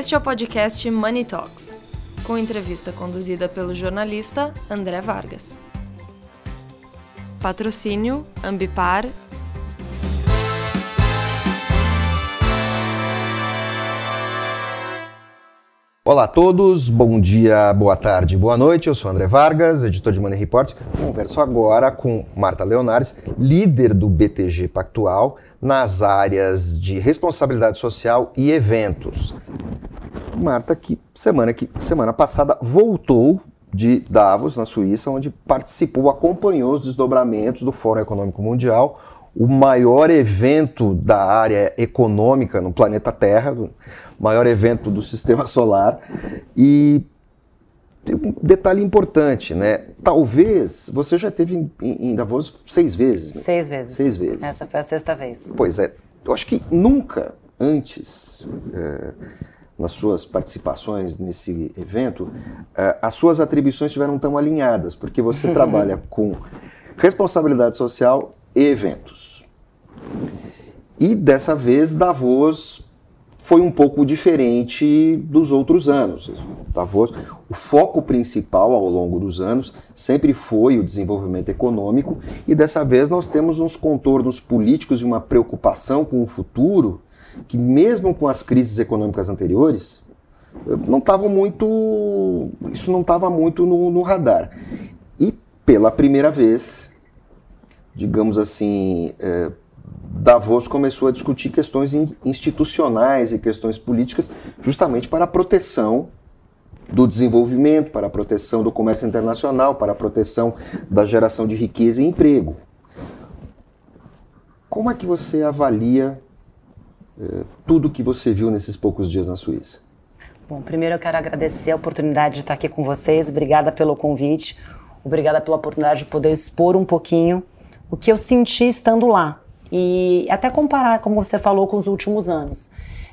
Este é o podcast Money Talks, com entrevista conduzida pelo jornalista André Vargas. Patrocínio Ambipar Olá a todos, bom dia, boa tarde, boa noite. Eu sou André Vargas, editor de Money Report. Converso agora com Marta Leonares, líder do BTG Pactual nas áreas de responsabilidade social e eventos. Marta, que semana que semana passada voltou de Davos, na Suíça, onde participou, acompanhou os desdobramentos do Fórum Econômico Mundial, o maior evento da área econômica no planeta Terra maior evento do sistema solar. E um detalhe importante, né? Talvez você já teve em, em Davos seis vezes. Né? Seis vezes. Seis vezes. Essa foi a sexta vez. Pois é. Eu acho que nunca antes, é, nas suas participações nesse evento, é, as suas atribuições estiveram tão alinhadas, porque você trabalha com responsabilidade social e eventos. E dessa vez, Davos foi um pouco diferente dos outros anos. Davos, o foco principal ao longo dos anos sempre foi o desenvolvimento econômico e dessa vez nós temos uns contornos políticos e uma preocupação com o futuro que mesmo com as crises econômicas anteriores não estavam muito isso não estava muito no, no radar e pela primeira vez digamos assim é, Davos começou a discutir questões institucionais e questões políticas justamente para a proteção do desenvolvimento, para a proteção do comércio internacional, para a proteção da geração de riqueza e emprego. Como é que você avalia eh, tudo que você viu nesses poucos dias na Suíça? Bom, primeiro eu quero agradecer a oportunidade de estar aqui com vocês. Obrigada pelo convite. Obrigada pela oportunidade de poder expor um pouquinho o que eu senti estando lá e até comparar, como você falou, com os últimos anos.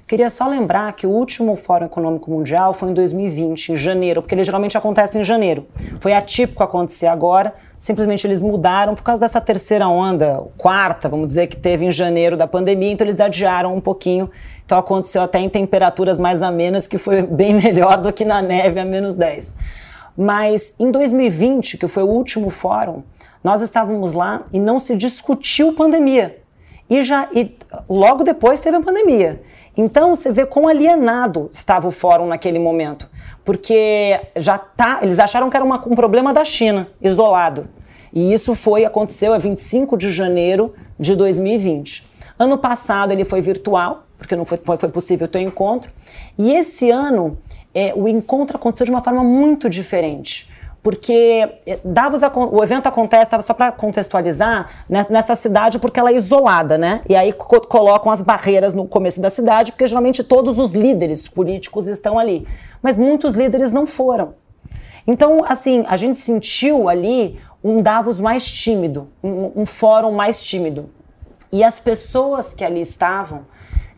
Queria só lembrar que o último Fórum Econômico Mundial foi em 2020, em janeiro, porque ele geralmente acontece em janeiro. Foi atípico acontecer agora, simplesmente eles mudaram por causa dessa terceira onda, quarta, vamos dizer, que teve em janeiro da pandemia, então eles adiaram um pouquinho. Então aconteceu até em temperaturas mais amenas, que foi bem melhor do que na neve a menos 10. Mas em 2020, que foi o último fórum, nós estávamos lá e não se discutiu pandemia. E já e logo depois teve a pandemia. Então você vê quão alienado estava o fórum naquele momento, porque já tá, eles acharam que era uma, um problema da China, isolado. E isso foi aconteceu a 25 de janeiro de 2020. Ano passado ele foi virtual, porque não foi, foi possível ter encontro. E esse ano é, o encontro aconteceu de uma forma muito diferente porque eh, Davos, o evento acontece, só para contextualizar, nessa cidade porque ela é isolada, né? E aí co colocam as barreiras no começo da cidade, porque geralmente todos os líderes políticos estão ali. Mas muitos líderes não foram. Então, assim, a gente sentiu ali um Davos mais tímido, um, um fórum mais tímido. E as pessoas que ali estavam,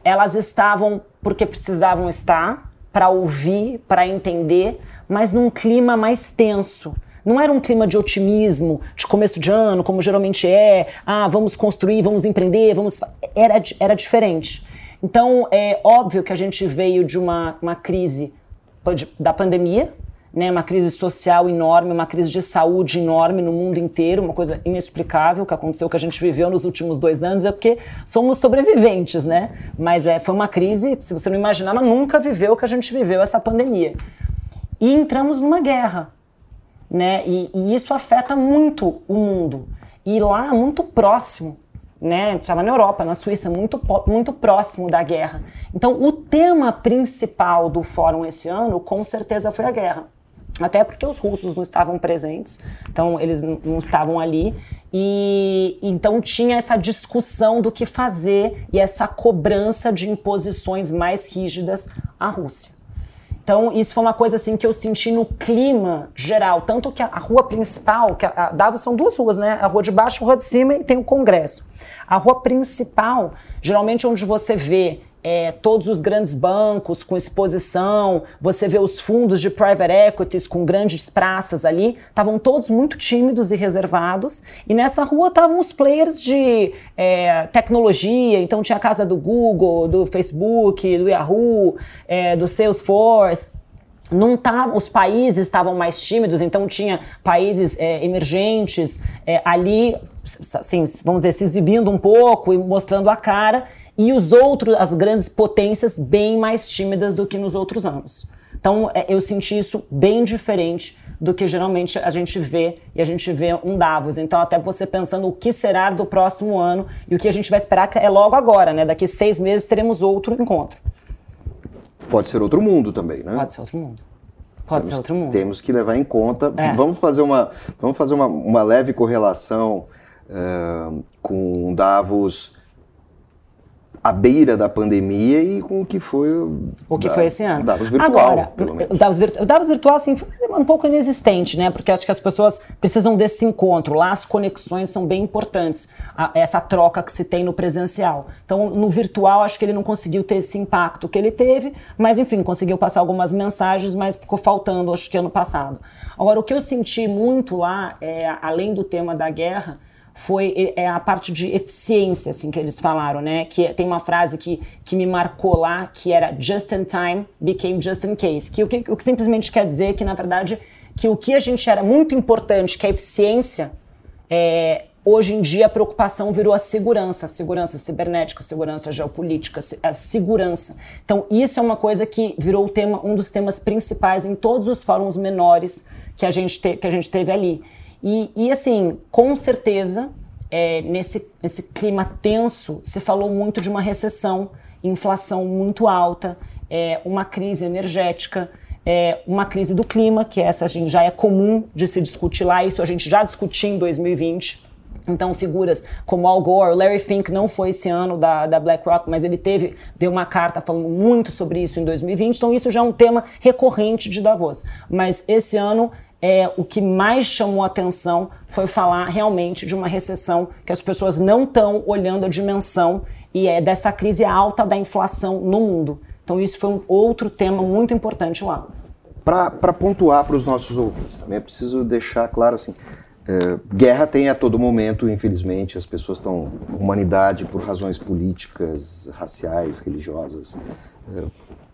elas estavam porque precisavam estar, para ouvir, para entender, mas num clima mais tenso. Não era um clima de otimismo, de começo de ano, como geralmente é, ah, vamos construir, vamos empreender, vamos. Era, era diferente. Então, é óbvio que a gente veio de uma, uma crise da pandemia, né, uma crise social enorme, uma crise de saúde enorme no mundo inteiro, uma coisa inexplicável que aconteceu, que a gente viveu nos últimos dois anos, é porque somos sobreviventes, né? Mas é, foi uma crise, se você não imaginava, nunca viveu o que a gente viveu, essa pandemia e entramos numa guerra. Né? E, e isso afeta muito o mundo. E lá, muito próximo, né? Estava na Europa, na Suíça, muito, muito próximo da guerra. Então, o tema principal do fórum esse ano, com certeza, foi a guerra. Até porque os russos não estavam presentes, então eles não estavam ali. E então tinha essa discussão do que fazer e essa cobrança de imposições mais rígidas à Rússia. Então, isso foi uma coisa assim que eu senti no clima geral. Tanto que a, a rua principal, que a, a Davos são duas ruas, né? A rua de baixo a rua de cima, e tem o Congresso. A rua principal, geralmente onde você vê é, todos os grandes bancos com exposição, você vê os fundos de private equities com grandes praças ali, estavam todos muito tímidos e reservados. E nessa rua estavam os players de é, tecnologia, então tinha a casa do Google, do Facebook, do Yahoo, é, do Salesforce não tá, os países estavam mais tímidos, então tinha países é, emergentes é, ali, assim, vamos dizer, se exibindo um pouco e mostrando a cara, e os outros, as grandes potências, bem mais tímidas do que nos outros anos. Então, é, eu senti isso bem diferente do que geralmente a gente vê e a gente vê um Davos. Então, até você pensando o que será do próximo ano e o que a gente vai esperar é logo agora, né? Daqui seis meses teremos outro encontro. Pode ser outro mundo também, né? Pode ser outro mundo. Pode temos, ser outro mundo. Temos que levar em conta. É. Vamos fazer uma, vamos fazer uma, uma leve correlação uh, com Davos à beira da pandemia e com o que foi o, o que da, foi esse ano. Davos virtual, Agora, pelo menos. O Davos, o Davos virtual assim foi um pouco inexistente, né? Porque acho que as pessoas precisam desse encontro. Lá as conexões são bem importantes, a, essa troca que se tem no presencial. Então, no virtual acho que ele não conseguiu ter esse impacto que ele teve, mas enfim, conseguiu passar algumas mensagens, mas ficou faltando acho que ano passado. Agora, o que eu senti muito lá, é, além do tema da guerra, foi é a parte de eficiência, assim, que eles falaram, né? Que tem uma frase que, que me marcou lá, que era just in time became just in case. Que o que, o que simplesmente quer dizer que, na verdade, que o que a gente era muito importante, que é a eficiência, é, hoje em dia a preocupação virou a segurança, a segurança cibernética, a segurança geopolítica, a segurança. Então, isso é uma coisa que virou o tema, um dos temas principais em todos os fóruns menores que a gente, te, que a gente teve ali. E, e assim, com certeza, é, nesse, nesse clima tenso, se falou muito de uma recessão, inflação muito alta, é, uma crise energética, é, uma crise do clima, que essa gente já é comum de se discutir lá, isso a gente já discutiu em 2020. Então, figuras como Al Gore, Larry Fink não foi esse ano da, da BlackRock, mas ele teve, deu uma carta falando muito sobre isso em 2020. Então, isso já é um tema recorrente de Davos. Mas esse ano é, o que mais chamou atenção foi falar realmente de uma recessão que as pessoas não estão olhando a dimensão e é dessa crise alta da inflação no mundo. Então isso foi um outro tema muito importante lá. Para pontuar para os nossos ouvintes, também é preciso deixar claro assim, é, guerra tem a todo momento, infelizmente, as pessoas estão humanidade por razões políticas, raciais, religiosas. É,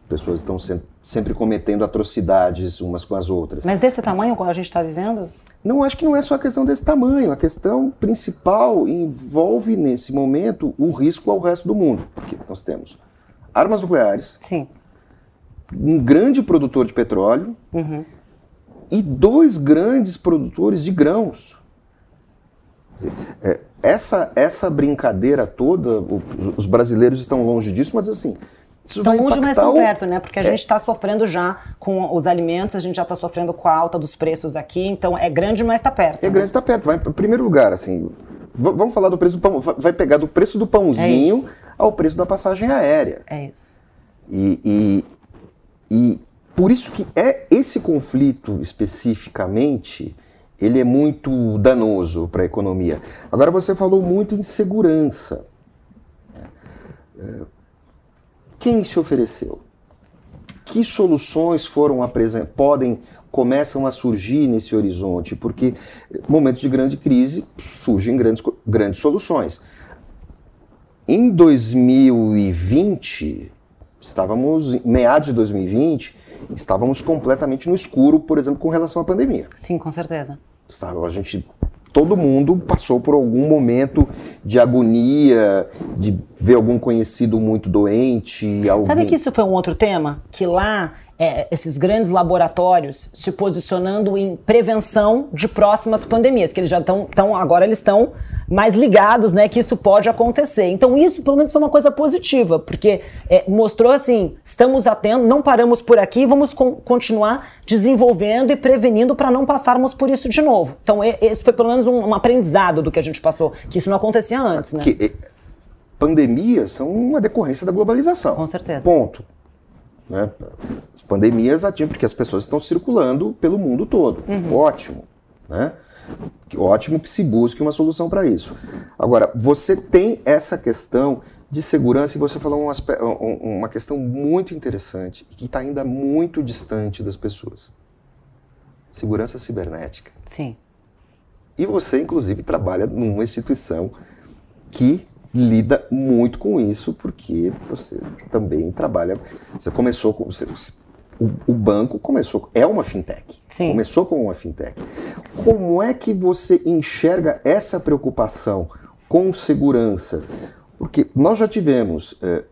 pessoas estão sempre, sempre cometendo atrocidades umas com as outras. Mas desse tamanho como a gente está vivendo? Não, acho que não é só a questão desse tamanho. A questão principal envolve, nesse momento, o risco ao resto do mundo. Porque nós temos armas nucleares, Sim. um grande produtor de petróleo uhum. e dois grandes produtores de grãos. Dizer, é, essa, essa brincadeira toda, os brasileiros estão longe disso, mas assim, isso tão longe, mas tão perto, né? Porque a é. gente está sofrendo já com os alimentos, a gente já está sofrendo com a alta dos preços aqui, então é grande, mas está perto. É né? grande, está perto. Vai, em primeiro lugar, assim, vamos falar do preço do pão. Vai pegar do preço do pãozinho é ao preço da passagem aérea. É isso. E, e, e por isso que é esse conflito especificamente ele é muito danoso para a economia. Agora você falou muito em segurança. É, quem se ofereceu? Que soluções foram apresentadas, podem, começam a surgir nesse horizonte? Porque momentos de grande crise surgem grandes, grandes soluções. Em 2020, estávamos, em meados de 2020, estávamos completamente no escuro, por exemplo, com relação à pandemia. Sim, com certeza. Estava, a gente todo mundo passou por algum momento de agonia, de ver algum conhecido muito doente. Alguém... Sabe que isso foi um outro tema? Que lá é, esses grandes laboratórios se posicionando em prevenção de próximas pandemias, que eles já estão, agora eles estão mais ligados, né, que isso pode acontecer. Então isso pelo menos foi uma coisa positiva, porque é, mostrou assim, estamos atentos, não paramos por aqui, vamos con continuar desenvolvendo e prevenindo para não passarmos por isso de novo. Então esse foi pelo menos um, um, aprendizado do que a gente passou, que isso não acontecia antes, né? Que, pandemias são uma decorrência da globalização. Com certeza. Ponto. Né? As pandemias atingem porque as pessoas estão circulando pelo mundo todo. Uhum. Ótimo. Né? Ótimo que se busque uma solução para isso. Agora, você tem essa questão de segurança e você falou um aspecto, uma questão muito interessante e que está ainda muito distante das pessoas. Segurança cibernética. Sim. E você, inclusive, trabalha numa instituição que lida muito com isso, porque você também trabalha. Você começou com. Você, o, o, banco começou. É uma fintech. Sim. Começou com uma fintech. Como é que você enxerga essa preocupação com segurança? Porque nós já tivemos é,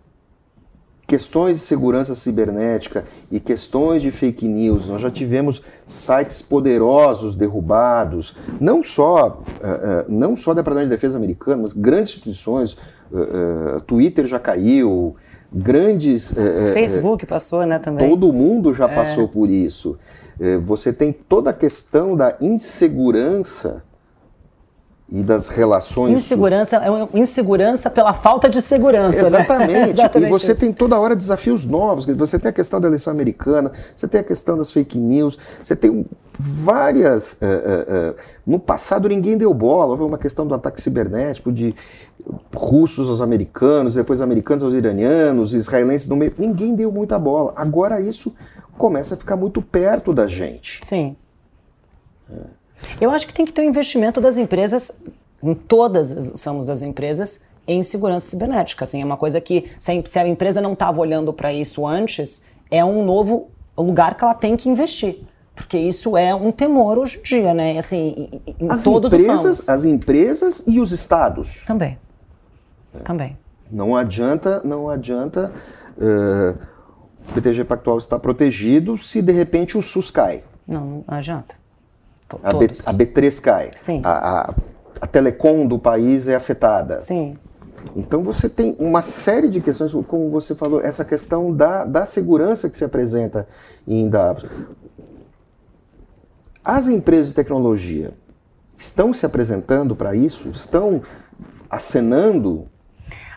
questões de segurança cibernética e questões de fake news. Nós já tivemos sites poderosos derrubados, não só, uh, uh, não só Departamento de Defesa americano, mas grandes instituições. Uh, Twitter já caiu, grandes. Facebook passou, né, também. Todo mundo já é. passou por isso. você tem toda a questão da insegurança e das relações. Insegurança é insegurança pela falta de segurança. Né? Exatamente. Né? Exatamente e você isso. tem toda hora desafios novos. Você tem a questão da eleição americana, você tem a questão das fake news, você tem várias. Uh, uh, uh, no passado ninguém deu bola. Houve uma questão do ataque cibernético de russos aos americanos, depois americanos aos iranianos, israelenses no meio. Ninguém deu muita bola. Agora isso começa a ficar muito perto da gente. Sim. É. Eu acho que tem que ter um investimento das empresas, em todas as somos das empresas, em segurança cibernética. Assim, é uma coisa que, se a empresa não estava olhando para isso antes, é um novo lugar que ela tem que investir. Porque isso é um temor hoje em dia, né? Assim, em as todos empresas, os As empresas e os estados. Também. É. Também. Não adianta, não adianta. Uh, o BTG Pactual está protegido se de repente o SUS cai. Não, não adianta. A, B, a B3 cai. Sim. A, a, a telecom do país é afetada. Sim. Então você tem uma série de questões, como você falou, essa questão da, da segurança que se apresenta em Davos. As empresas de tecnologia estão se apresentando para isso? Estão acenando?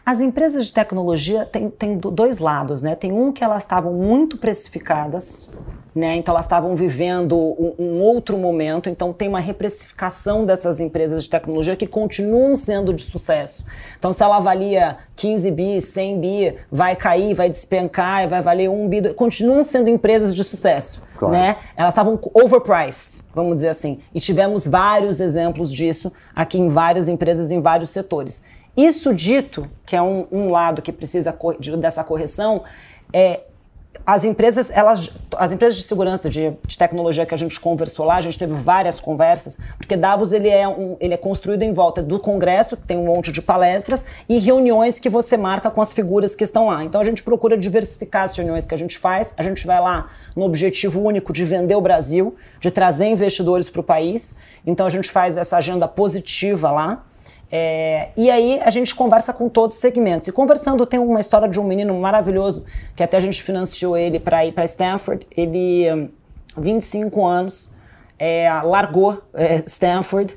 As empresas de tecnologia têm, têm dois lados, né? Tem um que elas estavam muito precificadas, né? Então elas estavam vivendo um, um, outro momento, então tem uma reprecificação dessas empresas de tecnologia que continuam sendo de sucesso. Então se ela valia 15 bi, 100 bi, vai cair, vai despencar, vai valer 1 bi, continuam sendo empresas de sucesso, claro. né? Elas estavam overpriced, vamos dizer assim. E tivemos vários exemplos disso aqui em várias empresas em vários setores. Isso dito, que é um, um lado que precisa dessa correção, é as empresas, elas, as empresas de segurança de, de, tecnologia que a gente conversou lá, a gente teve várias conversas, porque Davos ele é, um, ele é construído em volta do Congresso, que tem um monte de palestras, e reuniões que você marca com as figuras que estão lá. Então a gente procura diversificar as reuniões que a gente faz, a gente vai lá no objetivo único de vender o Brasil, de trazer investidores para o país. Então a gente faz essa agenda positiva lá. É, e aí a gente conversa com todos os segmentos. E conversando, tem uma história de um menino maravilhoso, que até a gente financiou ele para ir para Stanford. Ele, 25 hum, anos, é, largou é, Stanford,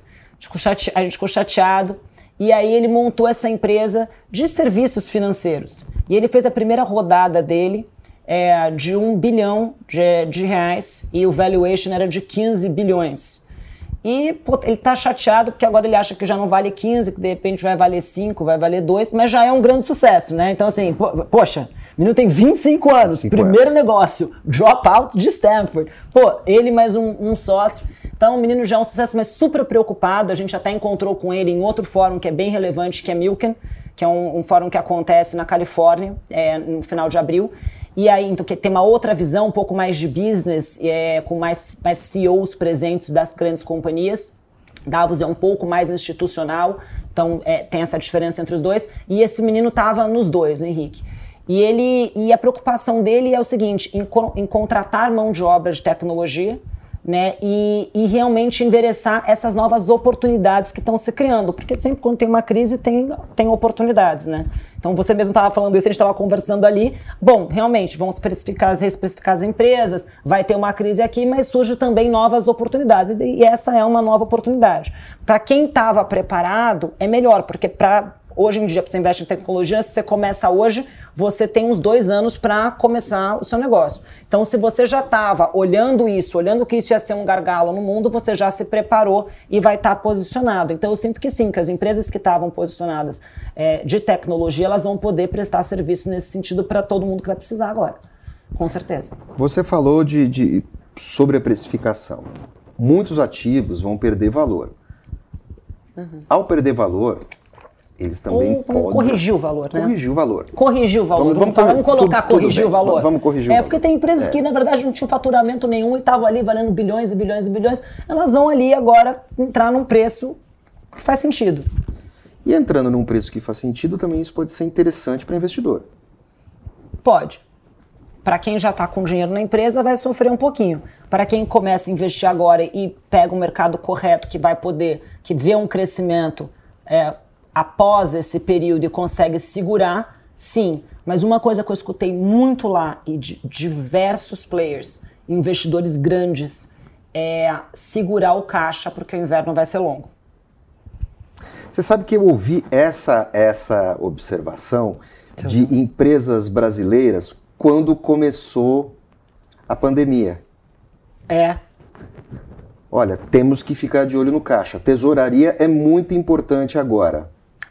a gente ficou chateado. E aí ele montou essa empresa de serviços financeiros. E ele fez a primeira rodada dele é, de um bilhão de, de reais e o valuation era de 15 bilhões. E pô, ele tá chateado porque agora ele acha que já não vale 15, que de repente vai valer 5, vai valer 2, mas já é um grande sucesso, né? Então, assim, po poxa, o menino tem 25 anos, 25 primeiro anos. negócio, dropout de Stanford. Pô, ele mais um, um, sócio. Então, o menino já é um sucesso, mas super preocupado. A gente até encontrou com ele em outro fórum que é bem relevante, que é Milken, que é um, um fórum que acontece na Califórnia, é, no final de abril. E aí, então, que tem uma outra visão, um pouco mais de business, é, com mais, mais CEOs presentes das grandes companhias. Davos é um pouco mais institucional, então é, tem essa diferença entre os dois. E esse menino estava nos dois, Henrique. E ele e a preocupação dele é o seguinte: em, em contratar mão de obra de tecnologia, né? E, e, realmente endereçar essas novas oportunidades que estão se criando, porque sempre quando tem uma crise tem, tem oportunidades, né? Então você mesmo estava falando isso, a gente estava conversando ali. Bom, realmente, vão especificar, especificar as empresas, vai ter uma crise aqui, mas surge também novas oportunidades. E essa é uma nova oportunidade. Para quem estava preparado, é melhor, porque para Hoje em dia, você investe em tecnologia, se você começa hoje, você tem uns dois anos para começar o seu negócio. Então, se você já estava olhando isso, olhando que isso ia ser um gargalo no mundo, você já se preparou e vai estar tá posicionado. Então, eu sinto que sim, que as empresas que estavam posicionadas é, de tecnologia, elas vão poder prestar serviço nesse sentido para todo mundo que vai precisar agora. Com certeza. Você falou de, de sobreprecificação. Muitos ativos vão perder valor. Uhum. Ao perder valor, eles também Ou, podem. Corrigir o valor, né? Corrigir o valor. Corrigir o valor. Vamos, vamos, vamos, vamos colocar tudo, corrigir tudo o valor. Vamos corrigir É porque tem empresas é. que, na verdade, não tinham faturamento nenhum e estavam ali valendo bilhões e bilhões e bilhões. Elas vão ali agora entrar num preço que faz sentido. E entrando num preço que faz sentido, também isso pode ser interessante para investidor. Pode. Para quem já está com dinheiro na empresa, vai sofrer um pouquinho. Para quem começa a investir agora e pega o mercado correto, que vai poder, que vê um crescimento é, após esse período e consegue segurar, sim. Mas uma coisa que eu escutei muito lá e de diversos players, investidores grandes, é segurar o caixa porque o inverno vai ser longo. Você sabe que eu ouvi essa, essa observação de empresas brasileiras quando começou a pandemia. É. Olha, temos que ficar de olho no caixa. Tesouraria é muito importante agora.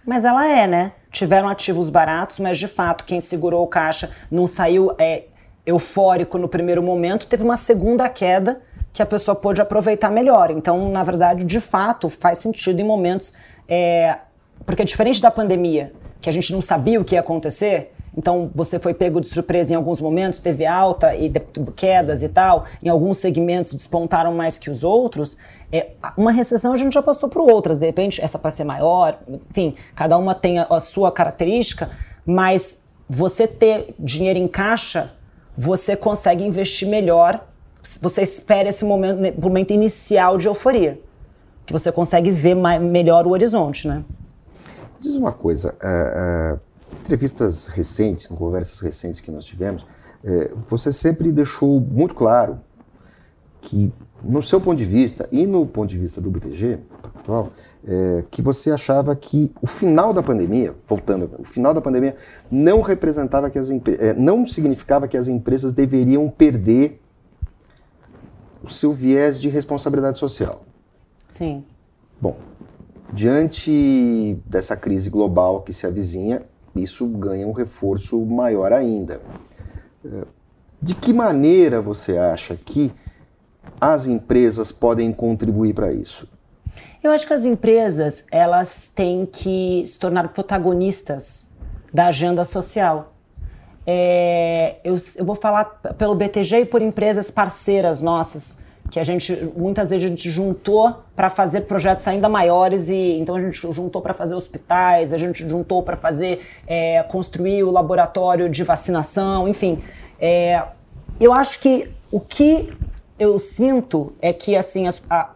Mas ela é, né? Tiveram ativos baratos, mas de fato quem segurou o caixa não saiu é, eufórico no primeiro momento, teve uma segunda queda que a pessoa pôde aproveitar melhor. Então, na verdade, de fato, faz sentido em momentos. É, porque diferente da pandemia, que a gente não sabia o que ia acontecer, então você foi pego de surpresa em alguns momentos, teve alta e quedas e tal, em alguns segmentos despontaram mais que os outros. É, uma recessão a gente já passou por outras, de repente essa pode ser maior, enfim, cada uma tem a, a sua característica, mas você ter dinheiro em caixa, você consegue investir melhor. Você espera esse momento, momento inicial de euforia, que você consegue ver mais, melhor o horizonte, né? Diz uma coisa, uh, uh entrevistas recentes, em conversas recentes que nós tivemos, é, você sempre deixou muito claro que, no seu ponto de vista e no ponto de vista do BTG atual, é, que você achava que o final da pandemia, voltando, o final da pandemia não representava que as é, não significava que as empresas deveriam perder o seu viés de responsabilidade social. Sim. Bom, diante dessa crise global que se avizinha, isso ganha um reforço maior ainda. É, de que maneira você acha que as empresas podem contribuir para isso? Eu acho que as empresas elas têm que se tornar protagonistas da agenda social. É, eu, eu vou falar pelo BTG e por empresas parceiras nossas que a gente muitas vezes a gente juntou para fazer projetos ainda maiores e então a gente juntou para fazer hospitais, a gente juntou para fazer é, construir o laboratório de vacinação, enfim. É, eu acho que o que eu sinto é que assim as, a,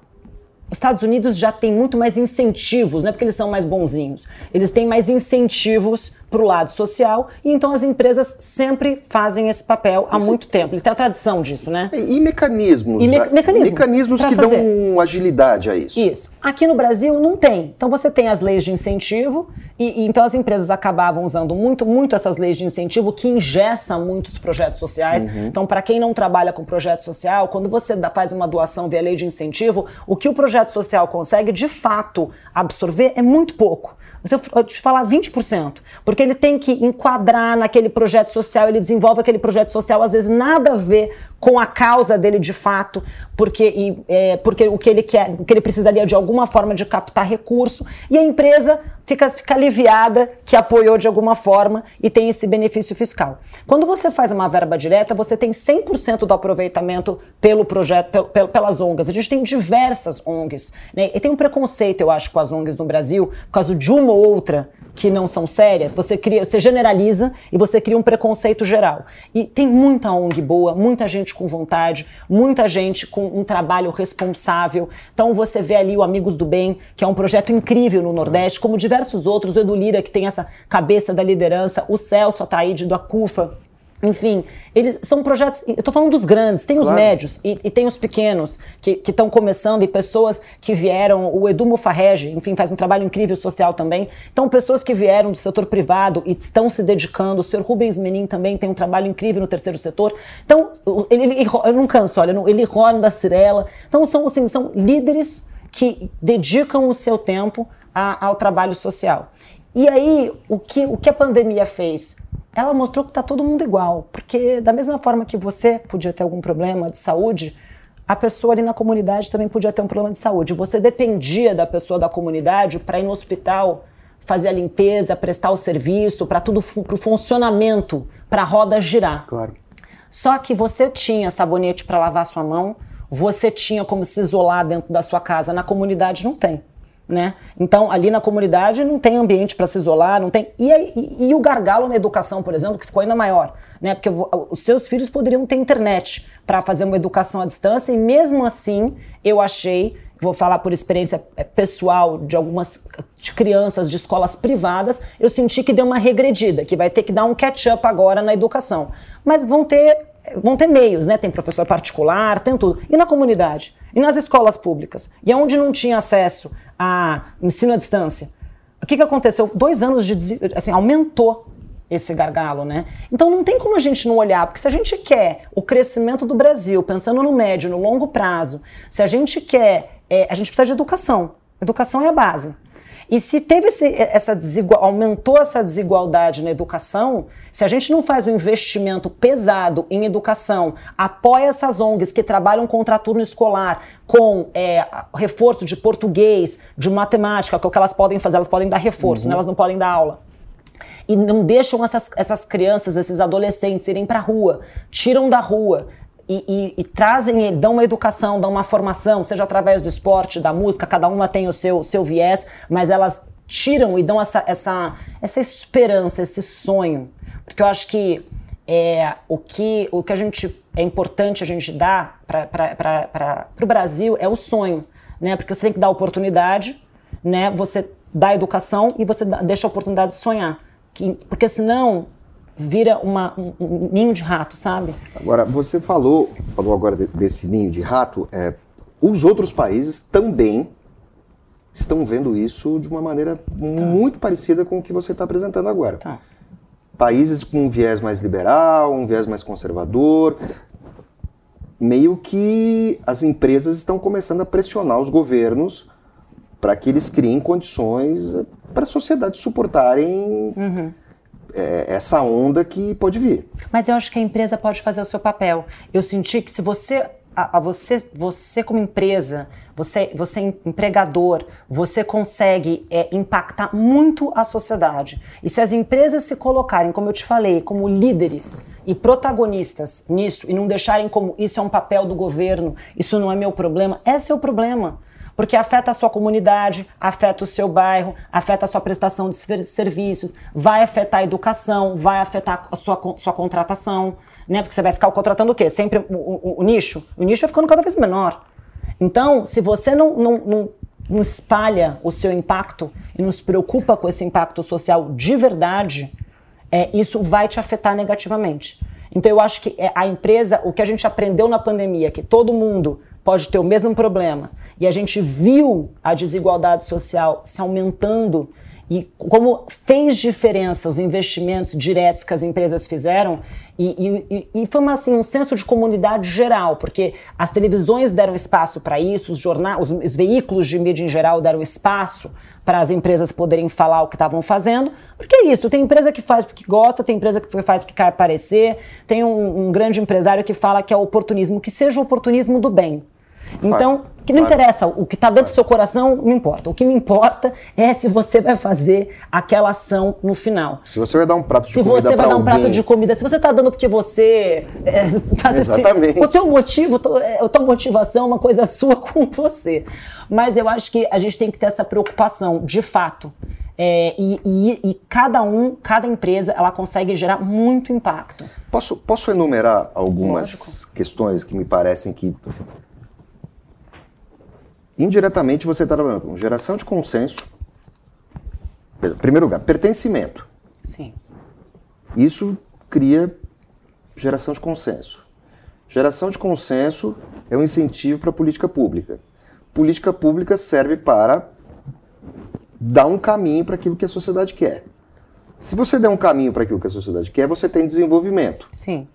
os Estados Unidos já tem muito mais incentivos, não é porque eles são mais bonzinhos, eles têm mais incentivos para o lado social e então as empresas sempre fazem esse papel há Isso muito é... tempo. Eles têm a tradição disso, né? E, mecanismos. E me mecanismos. Mecanismos que fazer. dão agilidade a isso. Isso. Aqui no Brasil não tem. Então você tem as leis de incentivo e, e então as empresas acabavam usando muito, muito essas leis de incentivo que ingessam muitos projetos sociais. Uhum. Então, para quem não trabalha com projeto social, quando você faz uma doação via lei de incentivo, o que o projeto projeto social consegue de fato absorver é muito pouco. Se eu te falar 20%, porque ele tem que enquadrar naquele projeto social, ele desenvolve aquele projeto social, às vezes nada a ver com a causa dele de fato, porque, e, é, porque o que ele quer, o que ele precisaria de alguma forma de captar recurso, e a empresa fica, fica aliviada que apoiou de alguma forma e tem esse benefício fiscal. Quando você faz uma verba direta, você tem 100% do aproveitamento pelo projeto, pel, pelas ONGs. A gente tem diversas ONGs, né? E tem um preconceito, eu acho, com as ONGs no Brasil, por causa de uma ou outra que não são sérias, você cria, você generaliza e você cria um preconceito geral. E tem muita ONG boa, muita gente com vontade, muita gente com um trabalho responsável. Então você vê ali o Amigos do Bem, que é um projeto incrível no Nordeste, como diversos outros, o Edu Lira, que tem essa cabeça da liderança, o Celso Ataíde do Acufa, Enfim, eles são projetos. Eu estou falando dos grandes, tem os claro. médios e, e, tem os pequenos que estão começando e pessoas que vieram. O Edu Mufarrege, enfim, faz um trabalho incrível social também. Então, pessoas que vieram do setor privado e estão se dedicando. O senhor Rubens Menin também tem um trabalho incrível no terceiro setor. Então, ele, ele eu não canso, olha, ele rola da Cirela. Então, são, assim, são líderes que dedicam o seu tempo a, ao trabalho social. E aí, o que, o que a pandemia fez? Ela mostrou que está todo mundo igual, porque da mesma forma que você podia ter algum problema de saúde, a pessoa ali na comunidade também podia ter um problema de saúde. Você dependia da pessoa da comunidade para ir no hospital, fazer a limpeza, prestar o serviço, para tudo para o funcionamento, para a roda girar. Claro. Só que você tinha sabonete para lavar sua mão, você tinha como se isolar dentro da sua casa. Na comunidade não tem. Né? Então, ali na comunidade não tem ambiente para se isolar, não tem. E, e, e, o gargalo na educação, por exemplo, que ficou ainda maior, né? Porque os seus filhos poderiam ter internet para fazer uma educação à distância, e mesmo assim, eu achei, vou falar por experiência é, pessoal de algumas crianças de escolas privadas, eu senti que deu uma regredida, que vai ter que dar um catch-up agora na educação. Mas vão ter, vão ter meios, né? Tem professor particular, tem tudo. E na comunidade? E nas escolas públicas? E onde não tinha acesso a ensino à distância? O que, que aconteceu? Dois anos de. Assim, aumentou esse gargalo, né? Então não tem como a gente não olhar, porque se a gente quer o crescimento do Brasil, pensando no médio, no longo prazo, se a gente quer. É, a gente precisa de educação. Educação é a base. E se teve esse, essa desigual, aumentou essa desigualdade na educação, se a gente não faz um investimento pesado em educação, apoia essas ONGs que trabalham contra turno escolar, com é, reforço de português, de matemática, que é o que elas podem fazer, elas podem dar reforço, uhum. né? elas não podem dar aula e não deixam essas, essas crianças, esses adolescentes irem para a rua, tiram da rua, e, e, e, trazem, dão uma educação, dão uma formação, seja através do esporte, da música, cada uma tem o seu, seu viés, mas elas tiram e dão essa, essa, essa esperança, esse sonho. Porque eu acho que é, o, que, o que a gente é importante a gente dar para o Brasil é o sonho, né? Porque você tem que dar oportunidade, né? Você dá educação e você dá, deixa a oportunidade de sonhar. Que, porque senão vira uma, um, ninho de rato, sabe? Agora, você falou, falou agora de, desse ninho de rato, é, os outros países também estão vendo isso de uma maneira tá. muito parecida com o que você está apresentando agora. Tá. Países com um viés mais liberal, um viés mais conservador, meio que as empresas estão começando a pressionar os governos para que eles criem condições para a sociedade suportarem uhum é, essa onda que pode vir. Mas eu acho que a empresa pode fazer o seu papel. Eu senti que se você a, a, você, você como empresa, você, você é empregador, você consegue é, impactar muito a sociedade. E se as empresas se colocarem, como eu te falei, como líderes e protagonistas nisso e não deixarem como isso é um papel do governo, isso não é meu problema, esse é o problema porque afeta a sua comunidade, afeta o seu bairro, afeta a sua prestação de serviços, vai afetar a educação, vai afetar a sua, sua contratação, né? Porque você vai ficar contratando o quê? Sempre o, o, o nicho? O nicho vai ficando cada vez menor. Então, se você não, não, não, não espalha o seu impacto e não se preocupa com esse impacto social de verdade, é, isso vai te afetar negativamente. Então, eu acho que é, a empresa, o que a gente aprendeu na pandemia, que todo mundo pode ter o mesmo problema, e a gente viu a desigualdade social se aumentando. E como fez diferença os investimentos diretos que as empresas fizeram. E, e, e foi uma, assim, um senso de comunidade geral, porque as televisões deram espaço para isso, os jornais, os, os veículos de mídia em geral deram espaço para as empresas poderem falar o que estavam fazendo, porque é isso, tem empresa que faz porque gosta, tem empresa que faz porque quer aparecer, tem um, um grande empresário que fala que é oportunismo, que seja o oportunismo do bem. Então, que não interessa, o que está dentro do seu coração não importa. O que me importa é se você vai fazer aquela ação no final. Se você vai dar um prato de se comida Se você vai dar um alguém. prato de comida, se você está dando porque você é, Exatamente. Assim, o teu motivo, a tua motivação é uma coisa sua com você. Mas eu acho que a gente tem que ter essa preocupação, de fato. É, e, e, e, cada um, cada empresa, ela consegue gerar muito impacto. Posso, posso enumerar algumas Lógico. questões que me parecem que assim, indiretamente você está trabalhando com geração de consenso. Primeiro lugar, pertencimento. Sim. Isso cria geração de consenso. Geração de consenso é um incentivo para a política pública. Política pública serve para dar um caminho para aquilo que a sociedade quer. Se você der um caminho para aquilo que a sociedade quer, você tem desenvolvimento. Sim.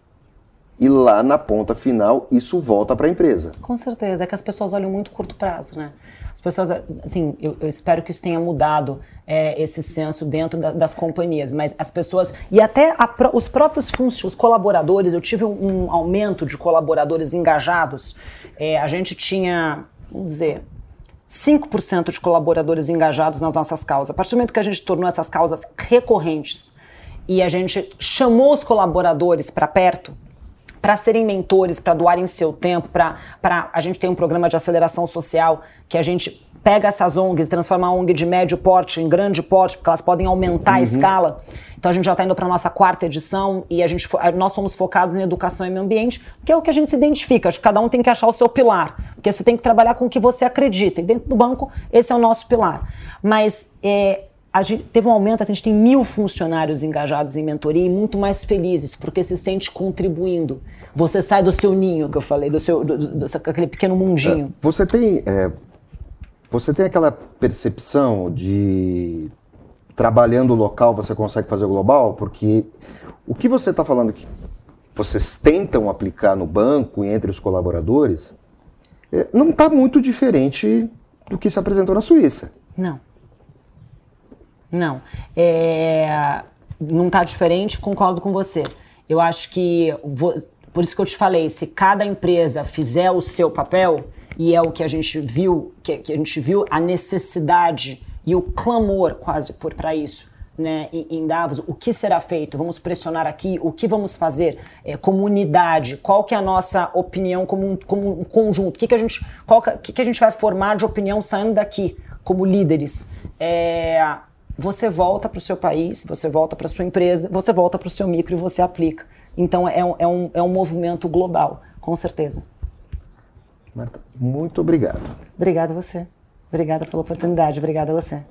E lá na ponta final, isso volta para a empresa. Com certeza. É que as pessoas olham muito curto prazo, né? As pessoas, assim, eu, eu espero que isso tenha mudado é, esse senso dentro da, das companhias, mas as pessoas, e até a, os próprios funcionários, os colaboradores, eu tive um, um aumento de colaboradores engajados. É, a gente tinha, vamos dizer, 5% de colaboradores engajados nas nossas causas. A partir do momento que a gente tornou essas causas recorrentes e a gente chamou os colaboradores para perto, para serem mentores, para doarem seu tempo, para a gente tem um programa de aceleração social que a gente pega essas ONGs, transforma a ONG de médio porte em grande porte, porque elas podem aumentar uhum. a escala. Então a gente já está indo para a nossa quarta edição e a gente, nós somos focados em educação e meio ambiente, que é o que a gente se identifica. Acho que cada um tem que achar o seu pilar, porque você tem que trabalhar com o que você acredita. E dentro do banco, esse é o nosso pilar. Mas é, gente teve um aumento, a gente tem mil funcionários engajados em mentoria e muito mais felizes, porque se sente contribuindo. Você sai do seu ninho, que eu falei, do seu, do, do, do aquele pequeno mundinho. É, você tem, é, você tem aquela percepção de trabalhando local você consegue fazer o global? Porque o que você está falando que vocês tentam aplicar no banco e entre os colaboradores é, não está muito diferente do que se apresentou na Suíça. Não. Não. É, não está diferente, concordo com você. Eu acho que, por isso que eu te falei, se cada empresa fizer o seu papel, e é o que a gente viu, que, que a gente viu a necessidade e o clamor quase por para isso. Né, em, Davos, o que será feito? Vamos pressionar aqui, o que vamos fazer? É, comunidade, qual que é a nossa opinião como um, como um conjunto? O que, que, a gente, qual que, que a gente vai formar de opinião saindo daqui, como líderes? É, você volta para o seu país, você volta para sua empresa, você volta para o seu micro e você aplica. Então é um, é, um, é um movimento global, com certeza. Marta, muito obrigado. Obrigada a você. Obrigada pela oportunidade. Obrigada a você.